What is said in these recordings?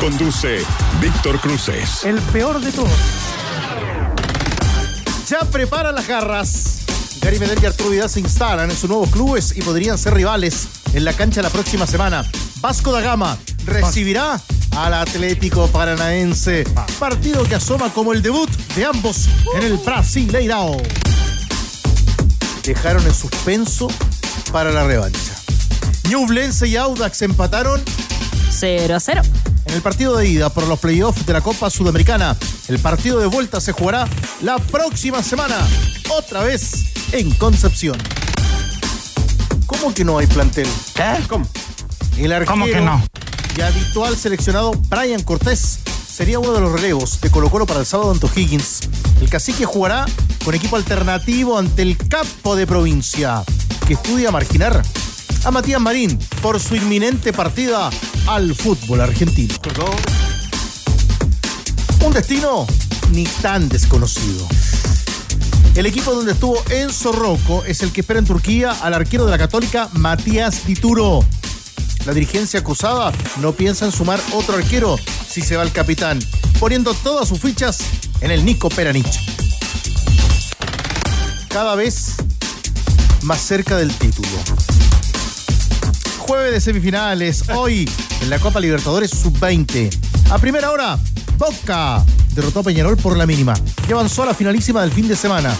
Conduce Víctor Cruces. El peor de todos. Ya prepara las garras. Gary Medel y Arturo Vidal se instalan en sus nuevos clubes y podrían ser rivales en la cancha la próxima semana. Vasco da Gama recibirá al Atlético Paranaense. Partido que asoma como el debut de ambos en el Brasileirao. Dejaron en suspenso para la revancha. Ñublense y Audax empataron 0 a 0. En el partido de ida por los playoffs de la Copa Sudamericana. El partido de vuelta se jugará la próxima semana, otra vez en Concepción. ¿Cómo que no hay plantel? ¿Cómo? El arquero ¿Cómo que no? y habitual seleccionado Brian Cortés sería uno de los relevos de Colo Colo para el sábado ante Higgins. El cacique jugará con equipo alternativo ante el capo de provincia, que estudia marginar a Matías Marín por su inminente partida al fútbol argentino. Un destino ni tan desconocido. El equipo donde estuvo Enzo Rocco es el que espera en Turquía al arquero de la Católica, Matías Dituro. La dirigencia acusada no piensa en sumar otro arquero si se va el capitán, poniendo todas sus fichas en el Nico Peranich. Cada vez más cerca del título. Jueves de semifinales, hoy en la Copa Libertadores Sub-20. A primera hora, Boca derrotó a Peñarol por la mínima y avanzó a la finalísima del fin de semana.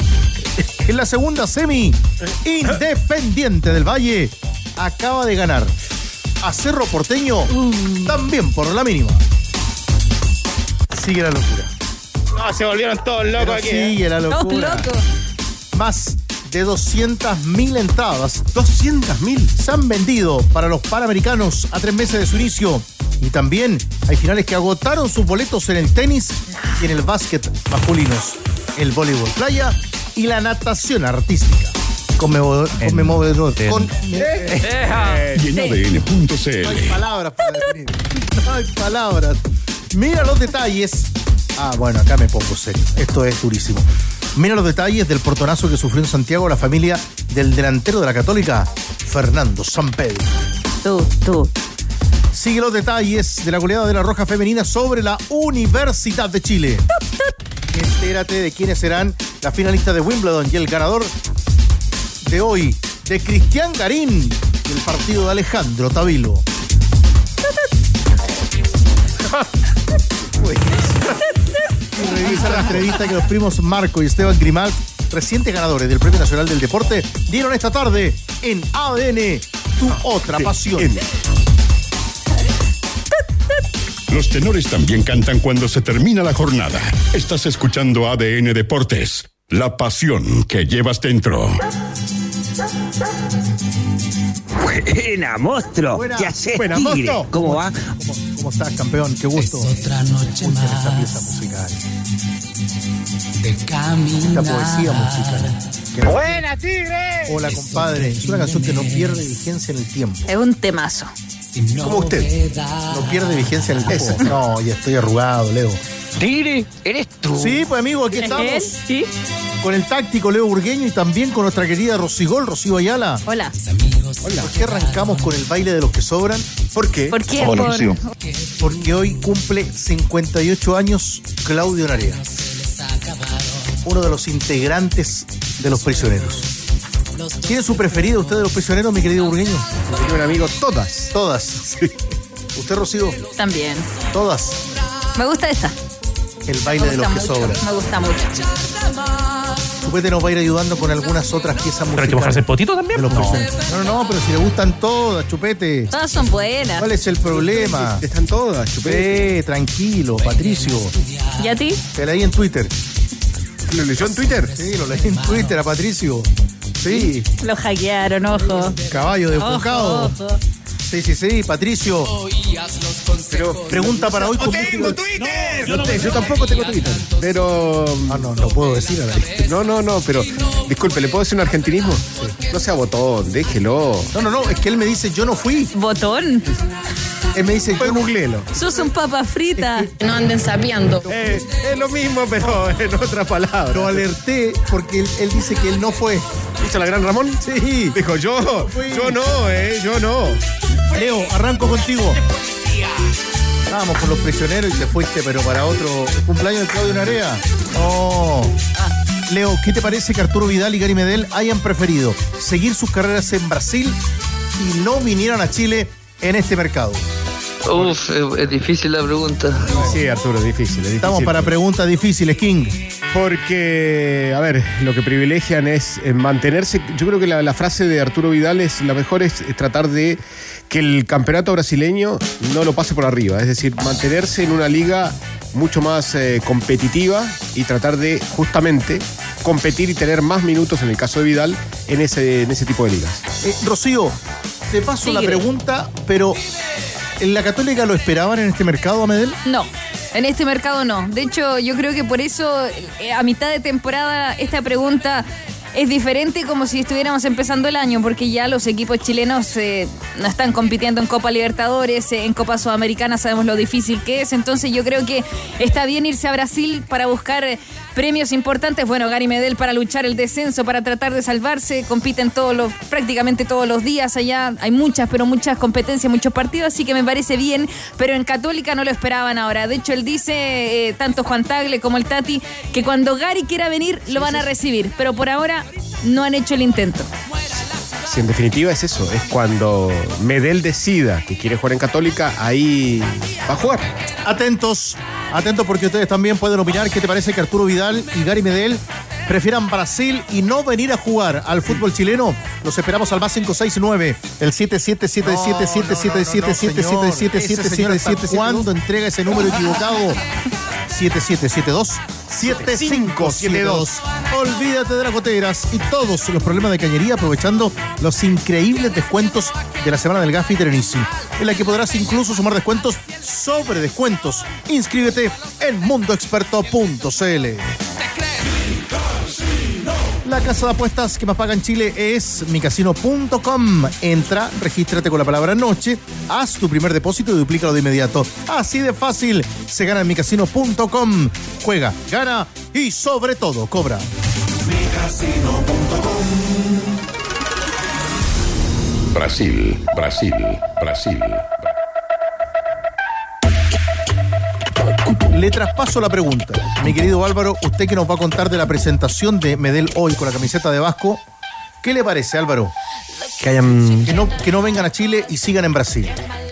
En la segunda semi, Independiente del Valle acaba de ganar a Cerro Porteño también por la mínima. Sigue la locura. No, se volvieron todos locos Pero aquí. ¿eh? sigue la Todos locura. locos. Más de 200.000 entradas 200 mil. se han vendido para los Panamericanos a tres meses de su inicio. Y también hay finales que agotaron sus boletos en el tenis y en el básquet masculinos, el voleibol playa y la natación artística. Conmemo- conmemo- con- Y en No hay ADN.cl. palabras para definir. No hay palabras. Mira los detalles. Ah, bueno, acá me pongo serio. Esto es durísimo. Mira los detalles del portonazo que sufrió en Santiago la familia del delantero de la Católica, Fernando Sampedro. Tú, tú. Sigue los detalles de la goleada de la Roja Femenina sobre la Universidad de Chile. Entérate de quiénes serán las finalistas de Wimbledon y el ganador de hoy de Cristian Garín y el partido de Alejandro Tavilo. la entrevista que los primos Marco y Esteban Grimal, recientes ganadores del Premio Nacional del Deporte, dieron esta tarde en ADN, tu otra pasión. Los tenores también cantan cuando se termina la jornada. Estás escuchando ADN Deportes. La pasión que llevas dentro. Buena, monstruo. Buena, ¿Qué haces, buena, tigre? monstruo. ¿Cómo va? ¿Cómo, cómo estás, campeón? Qué gusto. Otra noche Escuchen esa pieza más musical, de esta caminar. poesía musical. ¡Buena, tigre! Hola, compadre. Es una canción que no pierde vigencia en el tiempo. Es un temazo. Como usted. No pierde vigencia en el tiempo. No, ya estoy arrugado, Leo. Tigre, ¿eres tú? Sí, pues amigo, aquí ¿Es él? estamos Sí. con el táctico Leo Burgueño y también con nuestra querida Rosigol, Rocío Ayala. Hola. Amigos, ¿Por qué arrancamos con el baile de los que sobran? ¿Por qué? ¿Por qué? Por- Porque hoy cumple 58 años Claudio Narea, uno de los integrantes de los prisioneros. ¿Tiene su preferido usted de los prisioneros, mi querido Burgueño? Tenía un amigo, todas. Todas. ¿Usted, Rocío? También. Todas. Me gusta esta. El baile de los que mucho. sobran. Me gusta mucho. Chupete nos va a ir ayudando con algunas otras piezas ¿Pero hay musicales. que mojarse el potito también? de No. No, no, no, pero si le gustan todas, Chupete. Todas son buenas. ¿Cuál es el problema? Están todas, chupé. Eh, tranquilo, Patricio. ¿Y a ti? Te leí en Twitter. ¿Lo leyó en Twitter? Sí, lo leí en Twitter a Patricio. Sí, Lo hackearon, ojo. caballo Ojo, desbocado. ojo. Sí, sí, sí, Patricio. Pero Pregunta para hoy. con tengo Twitter! No te- yo tampoco tengo Twitter. Pero. Ah, no, no puedo decir a ver. No, no, no, pero. Disculpe, ¿le puedo decir un argentinismo? No sea botón, déjelo. No, no, no, es que él me dice, yo no fui. Botón. Él me dice, Pues yo no googleelo. Sos un papa frita. No anden sapeando. Eh, es lo mismo, pero en otra palabra. Lo alerté porque él, él dice que él no fue. ¿Hizo la gran Ramón? Sí. Dijo yo. Yo no, eh, yo no. Leo, arranco contigo. Estábamos con los prisioneros y te fuiste, pero para otro el cumpleaños de Claudio Narea. Oh. Leo, ¿qué te parece que Arturo Vidal y Gary Medel hayan preferido seguir sus carreras en Brasil y no vinieran a Chile en este mercado? Uf, es, es difícil la pregunta. Sí, Arturo, es difícil, es difícil. Estamos para preguntas difíciles, King. Porque, a ver, lo que privilegian es eh, mantenerse. Yo creo que la, la frase de Arturo Vidal es la mejor es, es tratar de que el campeonato brasileño no lo pase por arriba. Es decir, mantenerse en una liga mucho más eh, competitiva y tratar de justamente competir y tener más minutos en el caso de Vidal en ese, en ese tipo de ligas. Eh, Rocío, te paso la pregunta, pero ¿en la Católica lo esperaban en este mercado a Medel? No, en este mercado no. De hecho, yo creo que por eso eh, a mitad de temporada esta pregunta es diferente como si estuviéramos empezando el año, porque ya los equipos chilenos eh, no están compitiendo en Copa Libertadores, eh, en Copa Sudamericana sabemos lo difícil que es, entonces yo creo que está bien irse a Brasil para buscar premios importantes. Bueno, Gary Medel para luchar el descenso, para tratar de salvarse, compiten todos los, prácticamente todos los días allá, hay muchas, pero muchas competencias, muchos partidos, así que me parece bien, pero en Católica no lo esperaban ahora. De hecho, él dice, eh, tanto Juan Tagle como el Tati, que cuando Gary quiera venir lo van a recibir, pero por ahora no han hecho el intento. Si en definitiva es eso, es cuando Medel decida que quiere jugar en Católica, ahí va a jugar. Atentos, atentos porque ustedes también pueden opinar qué te parece que Arturo Vidal y Gary Medel prefieran Brasil y no venir a jugar al fútbol chileno. Los esperamos al más 569, el 777777777777. ¿Cuándo entrega ese número equivocado? 7772 7572. Olvídate de las goteras y todos los problemas de cañería aprovechando los increíbles descuentos de la semana del en Easy, en la que podrás incluso sumar descuentos sobre descuentos. Inscríbete en mundoexperto.cl. La casa de apuestas que más paga en Chile es micasino.com. Entra, regístrate con la palabra noche, haz tu primer depósito y duplícalo de inmediato. Así de fácil se gana en micasino.com. Juega, gana y sobre todo cobra. Brasil, Brasil, Brasil. Le traspaso la pregunta. Mi querido Álvaro, usted que nos va a contar de la presentación de Medel hoy con la camiseta de Vasco, ¿qué le parece, Álvaro? Que hayan, Que no, que no vengan a Chile y sigan en Brasil.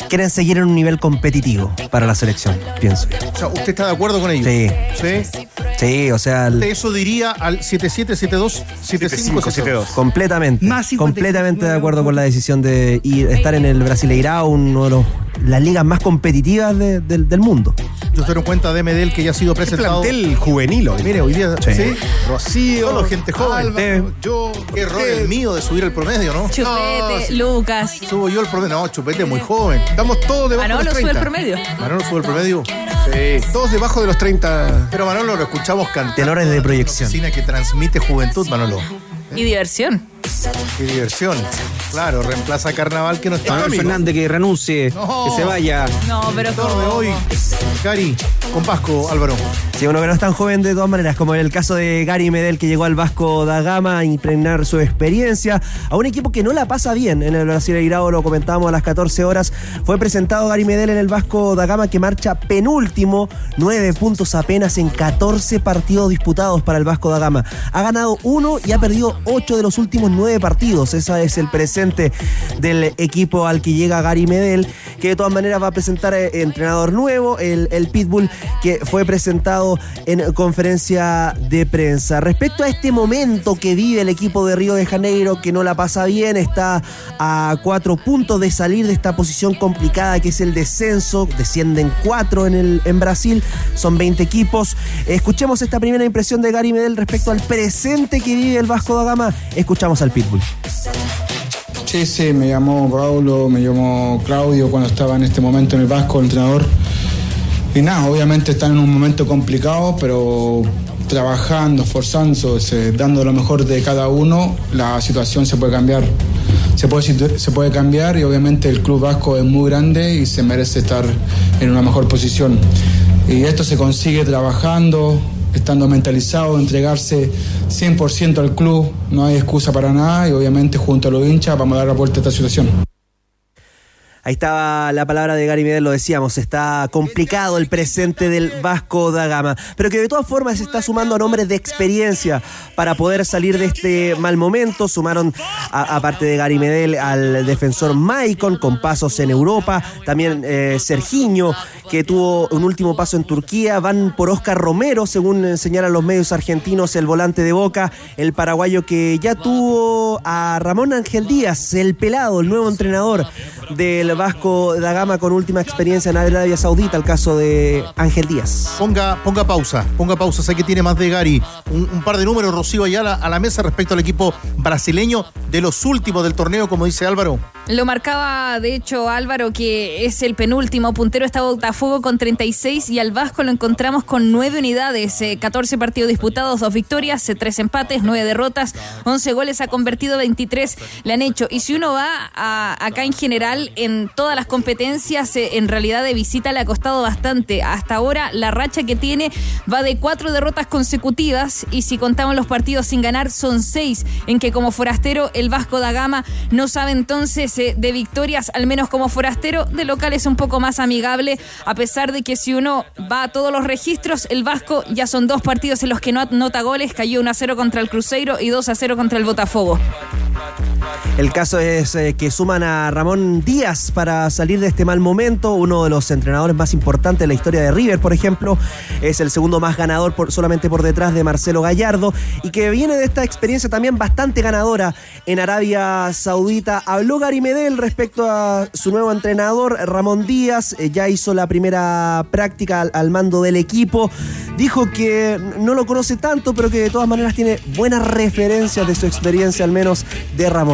quieren seguir en un nivel competitivo para la selección, pienso. O sea, ¿usted está de acuerdo con ello? Sí, ¿Sí? sí, o sea, el- Eso diría al 7772 7572. completamente, Más 55, completamente de acuerdo con la decisión de ir, estar en el Brasileirao, uno de los, las ligas más competitivas de- del- del mundo. Yo en cuenta de Medel que ya ha sido Es presentado. plantel juvenil hoy. Mire, hoy día, Sí. ¿sí? Rocío, Solo gente joven. Álvaro, yo, Qué error el mío de subir el promedio, ¿no? Chupete, Lucas. Subo yo el promedio. No, Chupete es muy joven. Estamos todos debajo de Manolo los sube 30. el promedio. Manolo sube el promedio. Sí. Todos debajo de los 30. Pero Manolo lo escuchamos cantar. Tenores de proyección. Cine que transmite juventud, Manolo. Y diversión. Qué diversión. Claro, reemplaza a Carnaval que no está. Manuel Fernández que renuncie, No. que se vaya. No, pero Doctor de hoy. Cari, con Vasco, Álvaro. Sí, uno que no es tan joven de todas maneras, como en el caso de Gary Medel, que llegó al Vasco da Gama a impregnar su experiencia a un equipo que no la pasa bien en el Brasileirao, lo comentábamos a las 14 horas. Fue presentado Gary Medel en el Vasco da Gama, que marcha penúltimo, nueve puntos apenas en 14 partidos disputados para el Vasco da Gama. Ha ganado uno y ha perdido ocho de los últimos nueve partidos. Ese es el presente del equipo al que llega Gary Medel, que de todas maneras va a presentar eh, entrenador nuevo, el, el Pitbull, que fue presentado en conferencia de prensa. Respecto a este momento que vive el equipo de Río de Janeiro, que no la pasa bien, está a cuatro puntos de salir de esta posición complicada que es el descenso, descienden cuatro en, el, en Brasil, son 20 equipos. Escuchemos esta primera impresión de Gary Medel respecto al presente que vive el Vasco da Gama. Escuchamos al Pitbull. Sí, sí, me llamó Paulo, me llamó Claudio cuando estaba en este momento en el Vasco, el entrenador. Y nada, obviamente están en un momento complicado, pero trabajando, esforzándose, dando lo mejor de cada uno, la situación se puede cambiar. Se puede, se puede cambiar y obviamente el club vasco es muy grande y se merece estar en una mejor posición. Y esto se consigue trabajando, estando mentalizado, entregarse 100% al club, no hay excusa para nada y obviamente junto a los hinchas vamos a dar la vuelta a esta situación. Ahí estaba la palabra de Gary Medel, lo decíamos, está complicado el presente del Vasco da Gama, pero que de todas formas está sumando a nombres de experiencia para poder salir de este mal momento. Sumaron, aparte de Gary Medel, al defensor Maicon con pasos en Europa, también eh, que tuvo un último paso en Turquía, van por Oscar Romero, según señalan los medios argentinos, el volante de Boca, el paraguayo que ya tuvo a Ramón Ángel Díaz, el pelado, el nuevo entrenador del Vasco da Gama con última experiencia en Arabia Saudita, el caso de Ángel Díaz. Ponga, ponga pausa, ponga pausa, sé que tiene más de Gary. Un, par de números, Rocío, allá a la, mesa respecto al equipo brasileño de los últimos del torneo, como dice Álvaro. Lo marcaba, de hecho, Álvaro, que es el penúltimo. Puntero está Botafogo con 36 y al Vasco lo encontramos con 9 unidades, 14 eh, partidos disputados, 2 victorias, 3 eh, empates, 9 derrotas, 11 goles, ha convertido 23, le han hecho. Y si uno va acá en general, en todas las competencias, eh, en realidad de visita le ha costado bastante. Hasta ahora la racha que tiene va de 4 derrotas consecutivas y si contamos los partidos sin ganar son 6, en que como forastero el Vasco da Gama no sabe entonces de victorias, al menos como forastero, de local es un poco más amigable, a pesar de que si uno va a todos los registros, el Vasco ya son dos partidos en los que no anota goles, cayó 1 a 0 contra el Cruzeiro y 2 a 0 contra el Botafogo. El caso es eh, que suman a Ramón Díaz para salir de este mal momento, uno de los entrenadores más importantes de la historia de River, por ejemplo, es el segundo más ganador solamente por detrás de Marcelo Gallardo. Y que viene de esta experiencia también bastante ganadora en Arabia Saudita. Habló Gary Medel respecto a su nuevo entrenador, Ramón Díaz, eh, ya hizo la primera práctica al mando del equipo, dijo que no lo conoce tanto, pero que de todas maneras tiene buenas referencias de su experiencia, al menos de Ramón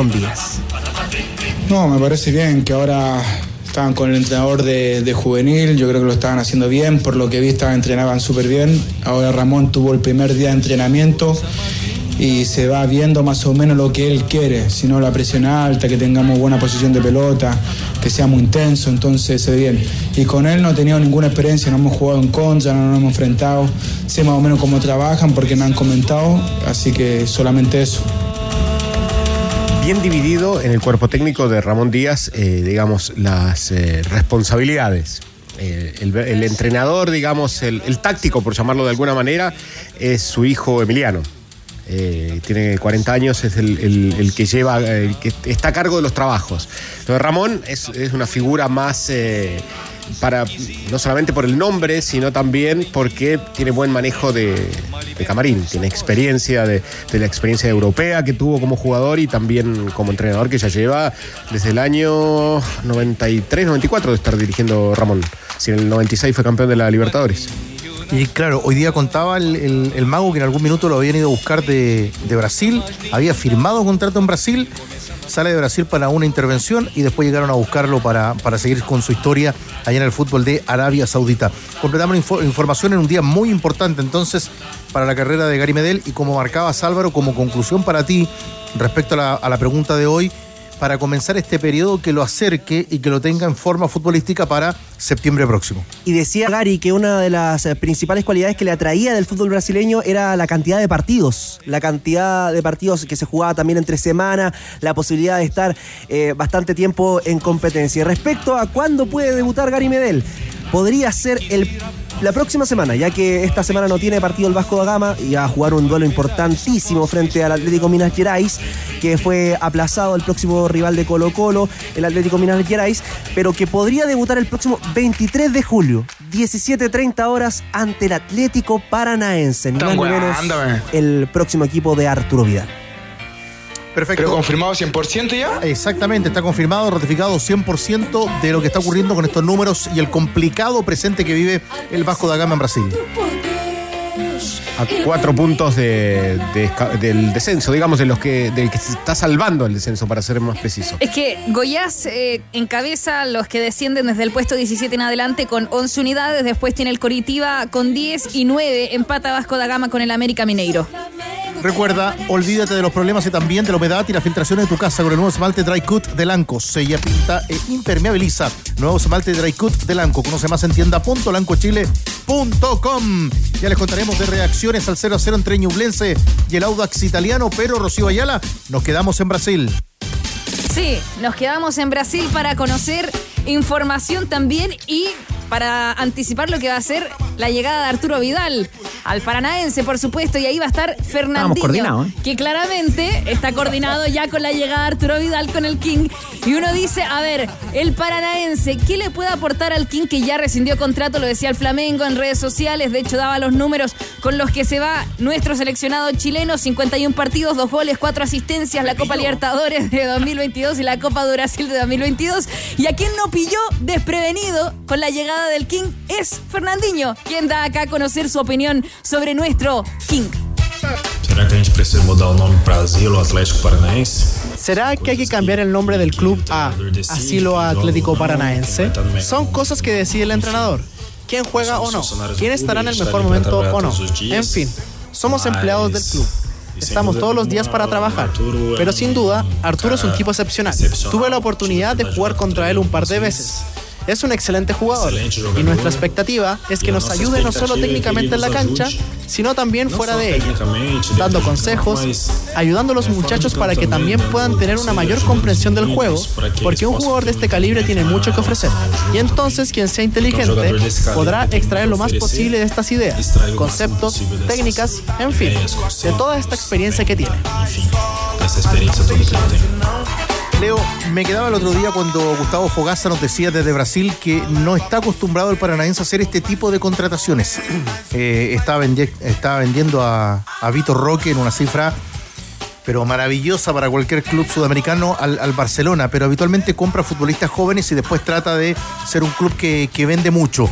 No, me parece bien que ahora estaban con el entrenador de, juvenil, yo creo que lo estaban haciendo bien, por lo que vi estaban, entrenaban súper bien. Ahora Ramón tuvo el primer día de entrenamiento y se va viendo más o menos lo que él quiere, si no la presión alta, que tengamos buena posición de pelota, que sea muy intenso, entonces se ve bien. Y con él no he tenido ninguna experiencia, no hemos jugado en contra, no nos hemos enfrentado, sé más o menos cómo trabajan porque me han comentado, así que solamente eso dividido en el cuerpo técnico de Ramón Díaz, eh, digamos, las eh, responsabilidades. Eh, el, entrenador, digamos, el, táctico, por llamarlo de alguna manera, es su hijo Emiliano. tiene 40 años, es el, que lleva, que está a cargo de los trabajos. Ramón es una figura más para no solamente por el nombre, sino también porque tiene buen manejo de, camarín, tiene experiencia de, la experiencia europea que tuvo como jugador y también como entrenador que ya lleva desde el año 93, 94 de estar dirigiendo Ramón. Si en el 96 fue campeón de la Libertadores. Y claro, hoy día contaba el, mago que en algún minuto lo habían ido a buscar de, de Brasil, había firmado un contrato en Brasil sale de Brasil para una intervención y después llegaron a buscarlo para, para seguir con su historia allá en el fútbol de Arabia Saudita. Completamos información en un día muy importante entonces para la carrera de Gary Medel y como marcabas Álvaro, como conclusión para ti respecto a la pregunta de hoy, para comenzar este periodo que lo acerque y que lo tenga en forma futbolística para septiembre próximo. Y decía Gary que una de las eh, principales cualidades que le atraía del fútbol brasileño era la cantidad de partidos, la cantidad de partidos que se jugaba también entre semana, la posibilidad de estar eh, bastante tiempo en competencia. Respecto a cuándo puede debutar Gary Medel, podría ser el la próxima semana, ya que esta semana no tiene partido el Vasco da Gama y va a jugar un duelo importantísimo frente al Atlético Minas Gerais, que fue aplazado el próximo rival de Colo Colo, el Atlético Minas Gerais, pero que podría debutar el próximo 23 de julio, 17.30 horas, ante el Atlético Paranaense, ni más ni menos el próximo equipo de Arturo Vidal. Perfecto. ¿Pero confirmado 100% ya? Exactamente, está confirmado, ratificado 100% de lo que está ocurriendo con estos números y el complicado presente que vive el Vasco da Gama en Brasil. A cuatro puntos de- de esca- del descenso, digamos, de los que, del que se está salvando el descenso, para ser más preciso. Es que Goiás eh, encabeza los que descienden desde el puesto 17 en adelante con 11 unidades. Después tiene el Coritiba con 10 y 9. Empata Vasco da Gama con el América Mineiro. Recuerda, olvídate de los problemas y también de la humedad y la filtración de tu casa con el nuevo esmalte Dry Cut de Lanco. Sella, pinta e impermeabiliza. Nuevo esmalte Dry Cut de Lanco. Conoce más en tienda.lancochile.com. Ya les contaremos de al 0 a 0 entre Ñublense y el Audax italiano, pero Rocío Ayala, nos quedamos en Brasil. Sí, nos quedamos en Brasil para conocer información también y para anticipar lo que va a ser la llegada de Arturo Vidal al Paranaense, por supuesto, y ahí va a estar Fernandinho, ¿eh? que claramente está coordinado ya con la llegada de Arturo Vidal con el King. Y uno dice, a ver, el Paranaense, ¿qué le puede aportar al King que ya rescindió contrato? Lo decía el Flamengo en redes sociales, de hecho daba los números con los que se va nuestro seleccionado chileno, 51 partidos, dos goles, cuatro asistencias, la Copa Libertadores de 2022 y la Copa de Brasil de 2022. Y a quien no pilló desprevenido con la llegada del King es Fernandinho, quien da acá a conocer su opinión sobre nuestro King. Será que a gente precisa mudar o nome para Asilo Atlético Paranaense? ¿Será que hay que cambiar el nombre del club a Asilo Atlético Paranaense? Son cosas que decide el entrenador. ¿Quién juega o no? ¿Quién estará en el mejor momento o no? En fin, somos empleados del club. Estamos todos los días para trabajar. Pero sin duda, Arturo es un tipo excepcional. Tuve la oportunidad de jugar contra él un par de veces. Es un excelente jugador. Y nuestra expectativa es que nos ayude no solo técnicamente en la cancha, sino también fuera de ella, dando consejos, ayudando a los muchachos para que también puedan tener una mayor comprensión del juego, porque un jugador de este calibre tiene mucho que ofrecer. Y entonces quien sea inteligente podrá extraer lo más posible de estas ideas, conceptos, técnicas, en fin, de toda esta experiencia que tiene. Leo, me quedaba el otro día cuando Gustavo Fogaza nos decía desde Brasil que no está acostumbrado el paranaense a hacer este tipo de contrataciones. Eh, estaba, vendi- estaba vendiendo a, a Vitor Roque en una cifra, pero maravillosa para cualquier club sudamericano, al, al Barcelona, pero habitualmente compra futbolistas jóvenes y después trata de ser un club que, que vende mucho.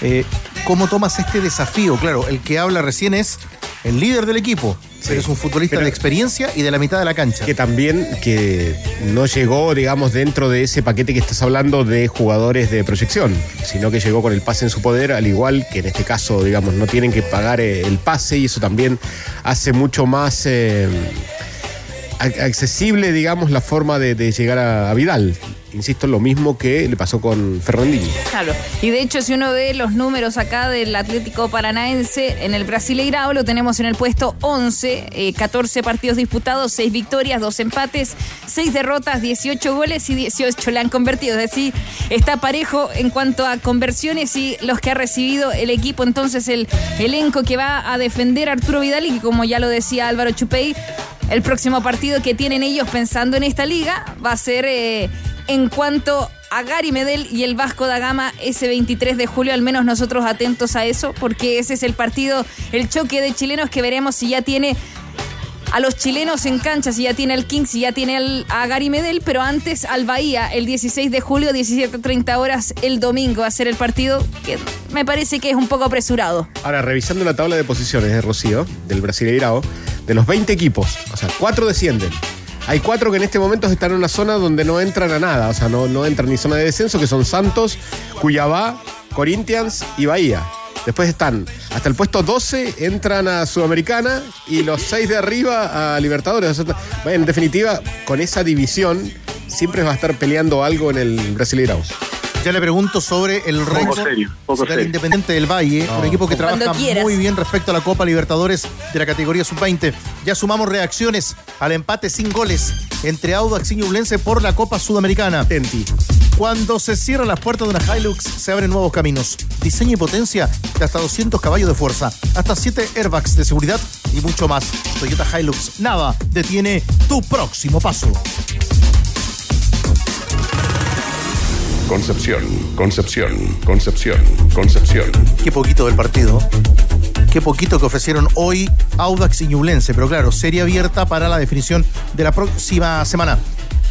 Eh, ¿Cómo tomas este desafío? Claro, el que habla recién es el líder del equipo, pero es un futbolista Pero- de experiencia y de la mitad de la cancha. Que también que no llegó, digamos, dentro de ese paquete que estás hablando de jugadores de proyección, sino que llegó con el pase en su poder, al igual que en este caso, digamos, no tienen que pagar eh, el pase y eso también hace mucho más eh, accesible, digamos, la forma de, de llegar a, a Vidal. Insisto, lo mismo que le pasó con Fernandinho. Claro. Y de hecho, si uno ve los números acá del Atlético Paranaense en el Brasileirao, lo tenemos en el puesto 11, eh, 14 partidos disputados, 6 victorias, 2 empates, 6 derrotas, 18 goles y 18 le han convertido. Es decir, está parejo en cuanto a conversiones y los que ha recibido el equipo. Entonces, el elenco que va a defender Arturo Vidal y que, como ya lo decía Álvaro Chupey, el próximo partido que tienen ellos pensando en esta liga va a ser eh, en cuanto a Gary Medel y el Vasco da Gama ese 23 de julio, al menos nosotros atentos a eso, porque ese es el partido, el choque de chilenos que veremos si ya tiene a los chilenos en cancha, si ya tiene al King, si ya tiene a Gary Medel, pero antes al Bahía, el 16 de julio, 17.30 horas el domingo, a hacer el partido, que me parece que es un poco apresurado. Ahora, revisando la tabla de posiciones de Rocío, del Brasileirao, de los 20 equipos, o sea, cuatro descienden. Hay cuatro que en este momento están en una zona donde no entran a nada, o sea, no, no entran ni zona de descenso, que son Santos, Cuyabá, Corinthians y Bahía. Después están hasta el puesto 12, entran a Sudamericana y los seis de arriba a Libertadores. En definitiva, con esa división siempre va a estar peleando algo en el Brasileirao. Ya le pregunto sobre el poco del. Independiente del Valle, No. un equipo que Cuando trabaja quieras. muy bien respecto a la Copa Libertadores de la categoría sub-20. Ya sumamos reacciones al empate sin goles entre Audax y Ñublense por la Copa Sudamericana. Cuando se cierran las puertas de una Hilux, se abren nuevos caminos. Diseño y potencia de hasta 200 caballos de fuerza, hasta 7 airbags de seguridad y mucho más. Toyota Hilux, nada detiene tu próximo paso. Concepción, Concepción, Concepción, Concepción. Qué poquito del partido. Qué poquito que ofrecieron hoy Audax y Ñublense. Pero claro, serie abierta para la definición de la próxima semana.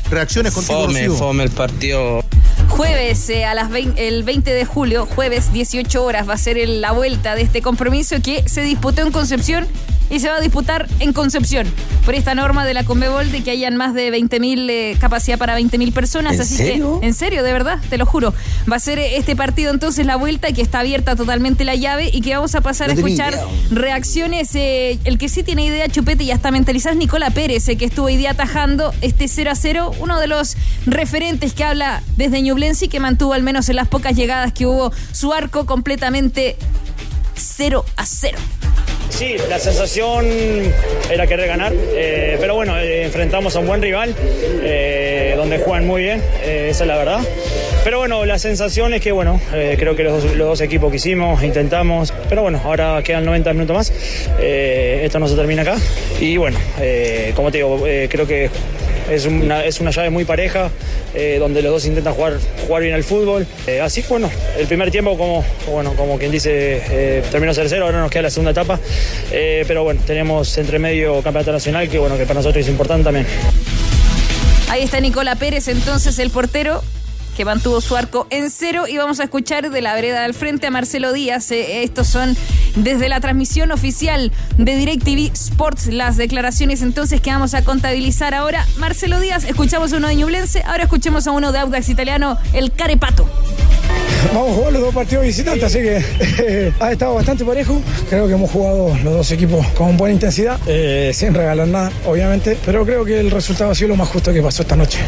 Reacciones contigo, Fome, Rocío. fome el partido. jueves eh, a las 20 el 20 de julio, jueves 18 horas, va a ser el- la vuelta de este compromiso que se disputó en Concepción y se va a disputar en Concepción por esta norma de la Conmebol de que hayan más de 20.000 eh, capacidad para 20.000 personas. ¿En así serio? que, en serio, de verdad, te lo juro. Va a ser eh, este partido entonces la vuelta que está abierta totalmente la llave y que vamos a pasar No a escuchar reacciones. eh, el que sí tiene idea, Chupete, y ya está mentalizado es Nicola Pérez, eh, que estuvo hoy día atajando este 0 a 0, uno de los referentes que habla desde Ñublense y que mantuvo al menos en las pocas llegadas que hubo su arco completamente 0 a 0. Sí, la sensación era querer ganar, eh, pero bueno, eh, enfrentamos a un buen rival, eh, donde juegan muy bien, esa es la verdad. Pero bueno, la sensación es que, bueno, creo que los, los dos equipos que hicimos, intentamos, pero bueno, ahora quedan 90 minutos más, esto no se termina acá. Y bueno, como te digo, creo que es una, es una llave muy pareja, eh, donde los dos intentan jugar, jugar bien al fútbol. Eh, así que bueno, el primer tiempo, como, bueno, como quien dice, eh, terminó 0-0, ahora nos queda la segunda etapa. Eh, pero bueno, tenemos entre medio campeonato nacional, que bueno, que para nosotros es importante también. Ahí está Nicola Pérez, entonces el portero que mantuvo su arco en cero y vamos a escuchar de la vereda al frente a Marcelo Díaz. Eh, estos son desde la transmisión oficial de DirecTV Sports las declaraciones entonces que vamos a contabilizar ahora. Marcelo Díaz, escuchamos a uno de Ñublense, ahora escuchemos a uno de Audax Italiano, el Carepato. Vamos a jugar los dos partidos visitantes, así que ha estado bastante parejo. Creo que hemos jugado los dos equipos con buena intensidad, eh, sin regalar nada, obviamente, pero creo que el resultado ha sido lo más justo que pasó esta noche.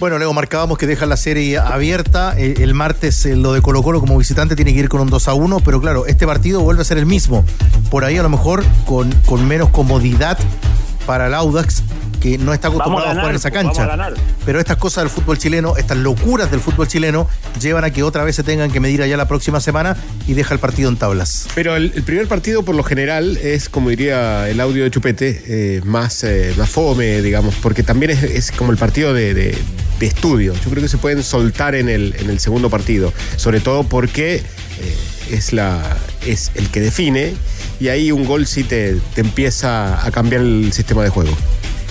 Bueno, Leo, marcábamos que dejan la serie abierta. Eh, El martes eh, lo de Colo Colo como visitante tiene que ir con un 2 a 1, pero claro, este partido vuelve a ser el mismo. Por ahí a lo mejor con, con menos comodidad para el Audax, que no está acostumbrado a, ganar, jugar en esa vamos cancha. a ganar. Pero estas cosas del fútbol chileno, estas locuras del fútbol chileno, llevan a que otra vez se tengan que medir allá la próxima semana y deja el partido en tablas. Pero el, el primer partido, por lo general, es, como diría el audio de Chupete, eh, más, eh, más fome, digamos, porque también es, es como el partido de, de- de estudio. Yo creo que se pueden soltar en el, en el segundo partido, sobre todo porque eh, es, la, es el que define y ahí un gol sí te, te empieza a cambiar el sistema de juego.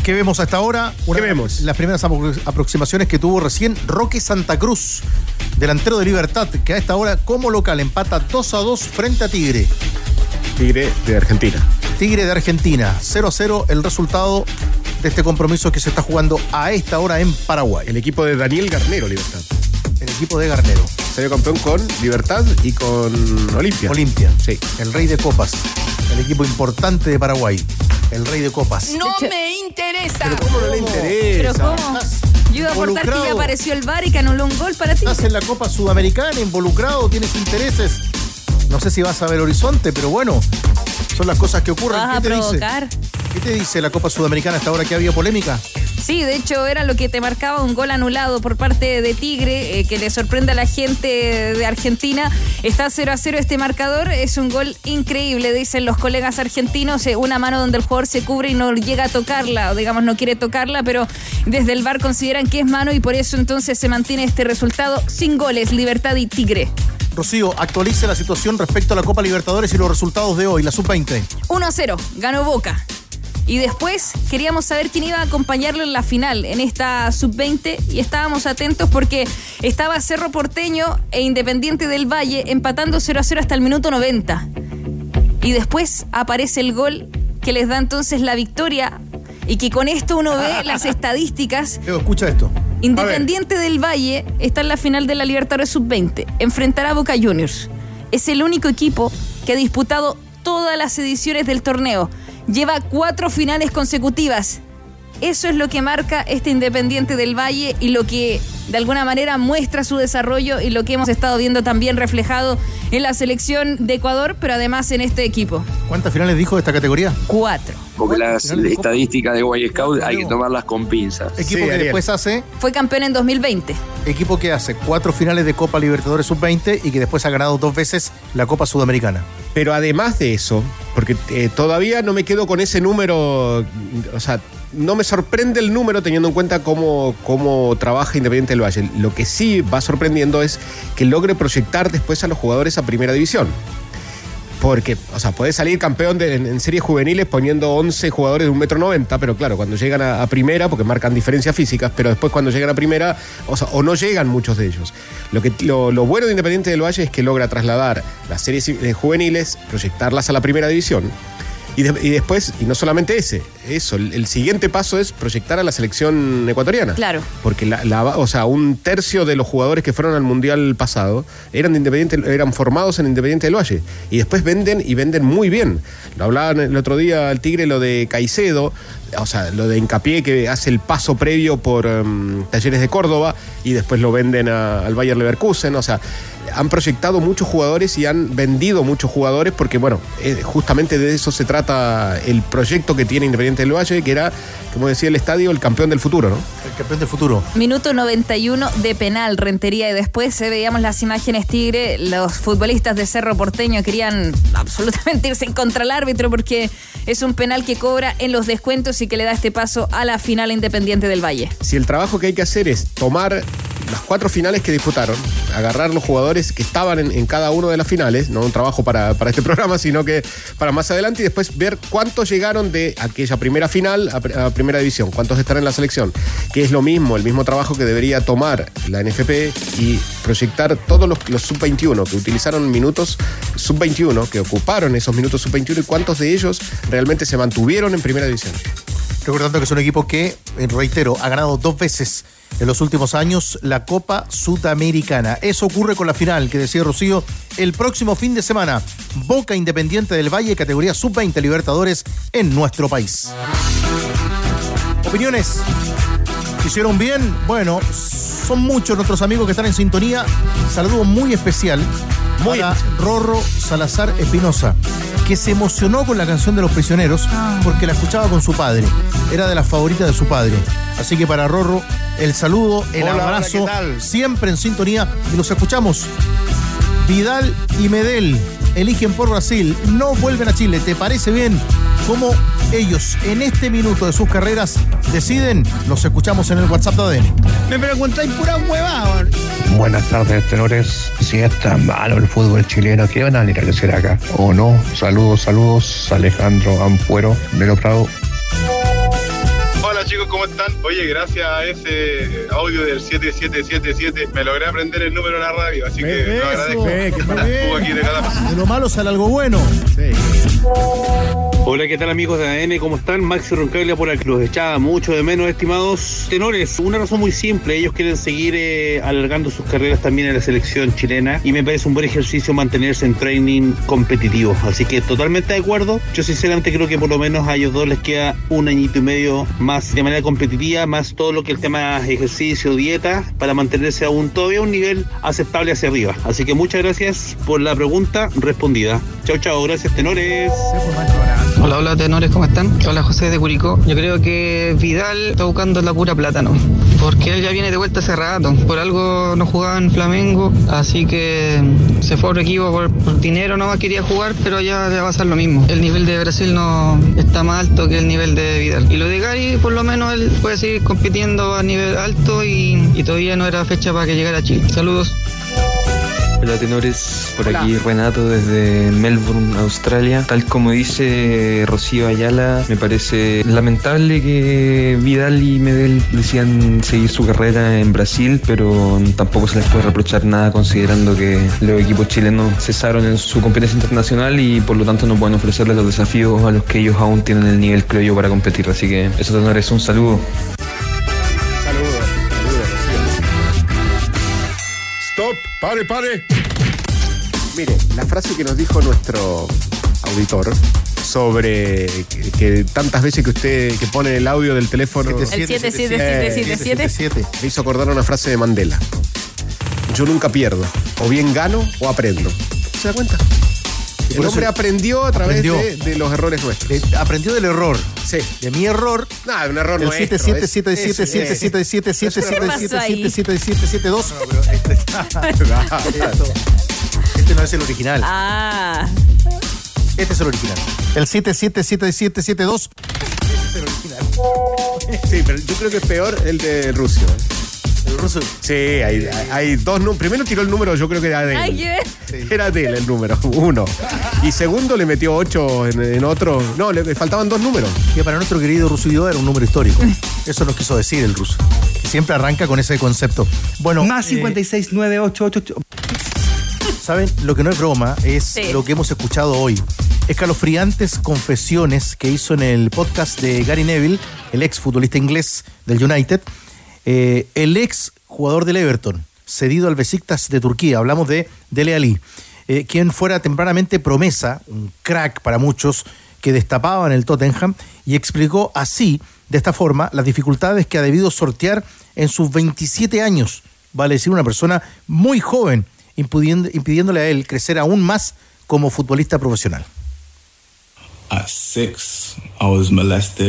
¿Qué vemos hasta ahora? Una- Las primeras apro- aproximaciones que tuvo recién Roque Santa Cruz, delantero de Libertad, que a esta hora como local empata 2 a 2 frente a Tigre. Tigre de Argentina. Tigre de Argentina, 0 a 0 el resultado de este compromiso que se está jugando a esta hora en Paraguay. El equipo de Daniel Garnero, Libertad. El equipo de Garnero. Salió campeón con Libertad y con Olimpia. Olimpia. Sí. El rey de copas. El equipo importante de Paraguay. El rey de copas. No me interesa. Pero ¿cómo no le interesa? Pero ¿cómo? Yo iba a aportar que involucrado. ya apareció el VAR y que anuló un gol para ti. Estás en la Copa Sudamericana, involucrado, tienes intereses. No sé si vas a ver horizonte, pero bueno, son las cosas que ocurren. Vas a ¿Qué te provocar. dice? ¿Qué te dice la Copa Sudamericana hasta ahora que había polémica? Sí, de hecho era lo que te marcaba un gol anulado por parte de Tigre, eh, que le sorprende a la gente de Argentina. Está 0 a 0 este marcador, es un gol increíble, dicen los colegas argentinos, eh, una mano donde el jugador se cubre y no llega a tocarla, o digamos no quiere tocarla, pero desde el VAR consideran que es mano y por eso entonces se mantiene este resultado sin goles, Libertad y Tigre. Rocío, actualice la situación respecto a la Copa Libertadores y los resultados de hoy, la sub-20. 1 a 0, ganó Boca. Y después queríamos saber quién iba a acompañarlo en la final, en esta sub-20, y estábamos atentos porque estaba Cerro Porteño e Independiente del Valle empatando 0 a 0 hasta el minuto 90. Y después aparece el gol que les da entonces la victoria, y que con esto uno ve las estadísticas. Escucha esto. Independiente del Valle está en la final de la Libertadores Sub-20. Enfrentará a Boca Juniors. Es el único equipo que ha disputado todas las ediciones del torneo. Lleva cuatro finales consecutivas. Eso es lo que marca este Independiente del Valle y lo que de alguna manera muestra su desarrollo y lo que hemos estado viendo también reflejado en la selección de Ecuador, pero además en este equipo. ¿Cuántas finales dijo de esta categoría? Cuatro. Porque las estadísticas de Boy Scout hay que tomarlas con pinzas. Equipo que después hace, Fue campeón en 2020. equipo que hace cuatro finales de Copa Libertadores sub-20 y que después ha ganado dos veces la Copa Sudamericana. Pero además de eso, porque eh, todavía no me quedo con ese número, o sea, no me sorprende el número teniendo en cuenta cómo, cómo trabaja Independiente del Valle. Lo que sí va sorprendiendo es que logre proyectar después a los jugadores a primera división. Porque, o sea, podés salir campeón de- en, series juveniles poniendo 11 jugadores de un metro noventa, pero claro, cuando llegan a, a primera, porque marcan diferencias físicas, pero después cuando llegan a primera, o sea, o no llegan muchos de ellos. Lo, que, lo, lo bueno de Independiente del Valle es que logra trasladar las series eh, juveniles, proyectarlas a la primera división. Y, de- y después, y no solamente ese, eso, el, el siguiente paso es proyectar a la selección ecuatoriana. Claro. Porque la, la- o sea, un tercio de los jugadores que fueron al Mundial pasado eran de Independiente, eran formados en Independiente del Valle. Y después venden y venden muy bien. Lo hablaban el otro día al Tigre, lo de Caicedo, o sea, lo de Hincapié que hace el paso previo por em, Talleres de Córdoba y después lo venden a- al Bayer Leverkusen. O sea, han proyectado muchos jugadores y han vendido muchos jugadores porque, bueno, eh, justamente de eso se trata el proyecto que tiene Independiente del Valle, que era, como decía el estadio, el campeón del futuro, ¿no? El campeón del futuro. Minuto 91 de penal, Rentería. Y después eh, veíamos las imágenes Tigre. Los futbolistas de Cerro Porteño querían absolutamente irse en contra el árbitro porque es un penal que cobra en los descuentos y que le da este paso a la final Independiente del Valle. si el trabajo que hay que hacer es tomar las cuatro finales que disputaron, agarrar los jugadores que estaban en, cada una de las finales, no un trabajo para, para este programa, sino que para más adelante y después ver cuántos llegaron de aquella primera final a, pr- a primera división, cuántos están en la selección, que es lo mismo, el mismo trabajo que debería tomar la NFP y proyectar todos los sub-21 que utilizaron minutos sub-21, que ocuparon esos minutos sub-21 y cuántos de ellos realmente se mantuvieron en primera división. Recordando que es un equipo que, eh, reitero, ha ganado dos veces en los últimos años la Copa Sudamericana. Eso ocurre con la final que decía Rocío el próximo fin de semana. Boca Independiente del Valle, categoría sub-20 Libertadores en nuestro país. Opiniones. ¿Hicieron bien? Bueno, son muchos nuestros amigos que están en sintonía. Saludo muy especial para Rorro Salazar Espinosa, que se emocionó con la canción de los prisioneros porque la escuchaba con su padre. Era de las favoritas de su padre. Así que para Rorro, el saludo, el Hola, abrazo, siempre en sintonía y los escuchamos. Vidal y Medel eligen por Brasil, no vuelven a Chile. ¿Te parece bien cómo ellos en este minuto de sus carreras deciden? Los escuchamos en el WhatsApp de ADN. Me preguntáis pura huevada. Buenas tardes, tenores. Si es tan malo el fútbol chileno, ¿qué van a venir a hacer acá? ¿O no? Saludos, saludos. Alejandro Ampuero, Melo Prado. Hola chicos, ¿cómo están? Oye, gracias a ese audio del 7777 me logré aprender el número de la radio, así que lo agradezco. Que aquí de cada De lo malo sale algo bueno. Hola, ¿qué tal amigos de ADN? ¿Cómo están? Maxi Roncaglia por aquí. Los echaba mucho de menos, estimados tenores. Una razón muy simple, ellos quieren seguir eh, alargando sus carreras también en la selección chilena y me parece un buen ejercicio mantenerse en training competitivo. Así que totalmente de acuerdo. Yo sinceramente creo que por lo menos a ellos dos les queda un añito y medio más de manera competitiva, más todo lo que el tema ejercicio, dieta, para mantenerse aún todavía a un nivel aceptable hacia arriba. Así que muchas gracias por la pregunta respondida. Chao, chao, gracias tenores. Hola, hola tenores, ¿cómo están? Hola José de Curicó. Yo creo que Vidal está buscando la pura plata, ¿no? Porque él ya viene de vuelta hace rato. Por algo no jugaba en Flamengo, así que se fue a otro equipo por, dinero, no quería jugar, pero ya va a pasar lo mismo. El nivel de Brasil no está más alto que el nivel de Vidal. Y lo de Gary, por lo menos él puede seguir compitiendo a nivel alto y todavía no era fecha para que llegara a Chile. Saludos. Hola tenores, por aquí Renato desde Melbourne, Australia. Tal como dice Rocío Ayala, me parece lamentable que Vidal y Medel decían seguir su carrera en Brasil, pero tampoco se les puede reprochar nada considerando que los equipos chilenos cesaron en su competencia internacional y por lo tanto no pueden ofrecerles los desafíos a los que ellos aún tienen el nivel, creo yo, para competir. Así que eso tenores, un saludo. Pare, pare. Mire, la frase que nos dijo nuestro auditor sobre que, que tantas veces que usted que pone el audio del teléfono El 77777. me hizo acordar una frase de Mandela. Yo nunca pierdo, o bien gano o aprendo. ¿Se da cuenta? El por hombre eso- aprendió a través aprendió. De, de los errores nuestros. Eh, aprendió del error. Sí. De mi error. No, de un error El nuestro. 77777777777772. Este no es el original. Ah. Este es el original. El 777772. Este es el original. Sí, pero yo creo que es peor el de Rusio. Sí, hay, hay dos números. Primero tiró el número, yo creo que era de Ay, él. qué. Era de él el número, uno. Y segundo le metió ocho en, en otro. No, le, le faltaban dos números. Que para nuestro querido ruso Ido era un número histórico. Eso nos quiso decir el ruso. Que siempre arranca con ese concepto. Bueno, Más eh, 56 988. ¿Saben? Lo que no es broma es Sí. lo que hemos escuchado hoy. Escalofriantes confesiones que hizo en el podcast de Gary Neville, el ex futbolista inglés del United, eh, el ex jugador del Everton, cedido al Besiktas de Turquía. Hablamos de Dele Ali, eh, quien fuera tempranamente promesa, un crack para muchos, que destapaba en el Tottenham y explicó así, de esta forma, las dificultades que ha debido sortear en sus 27 años, vale decir, una persona muy joven, impidiéndole a él crecer aún más como futbolista profesional.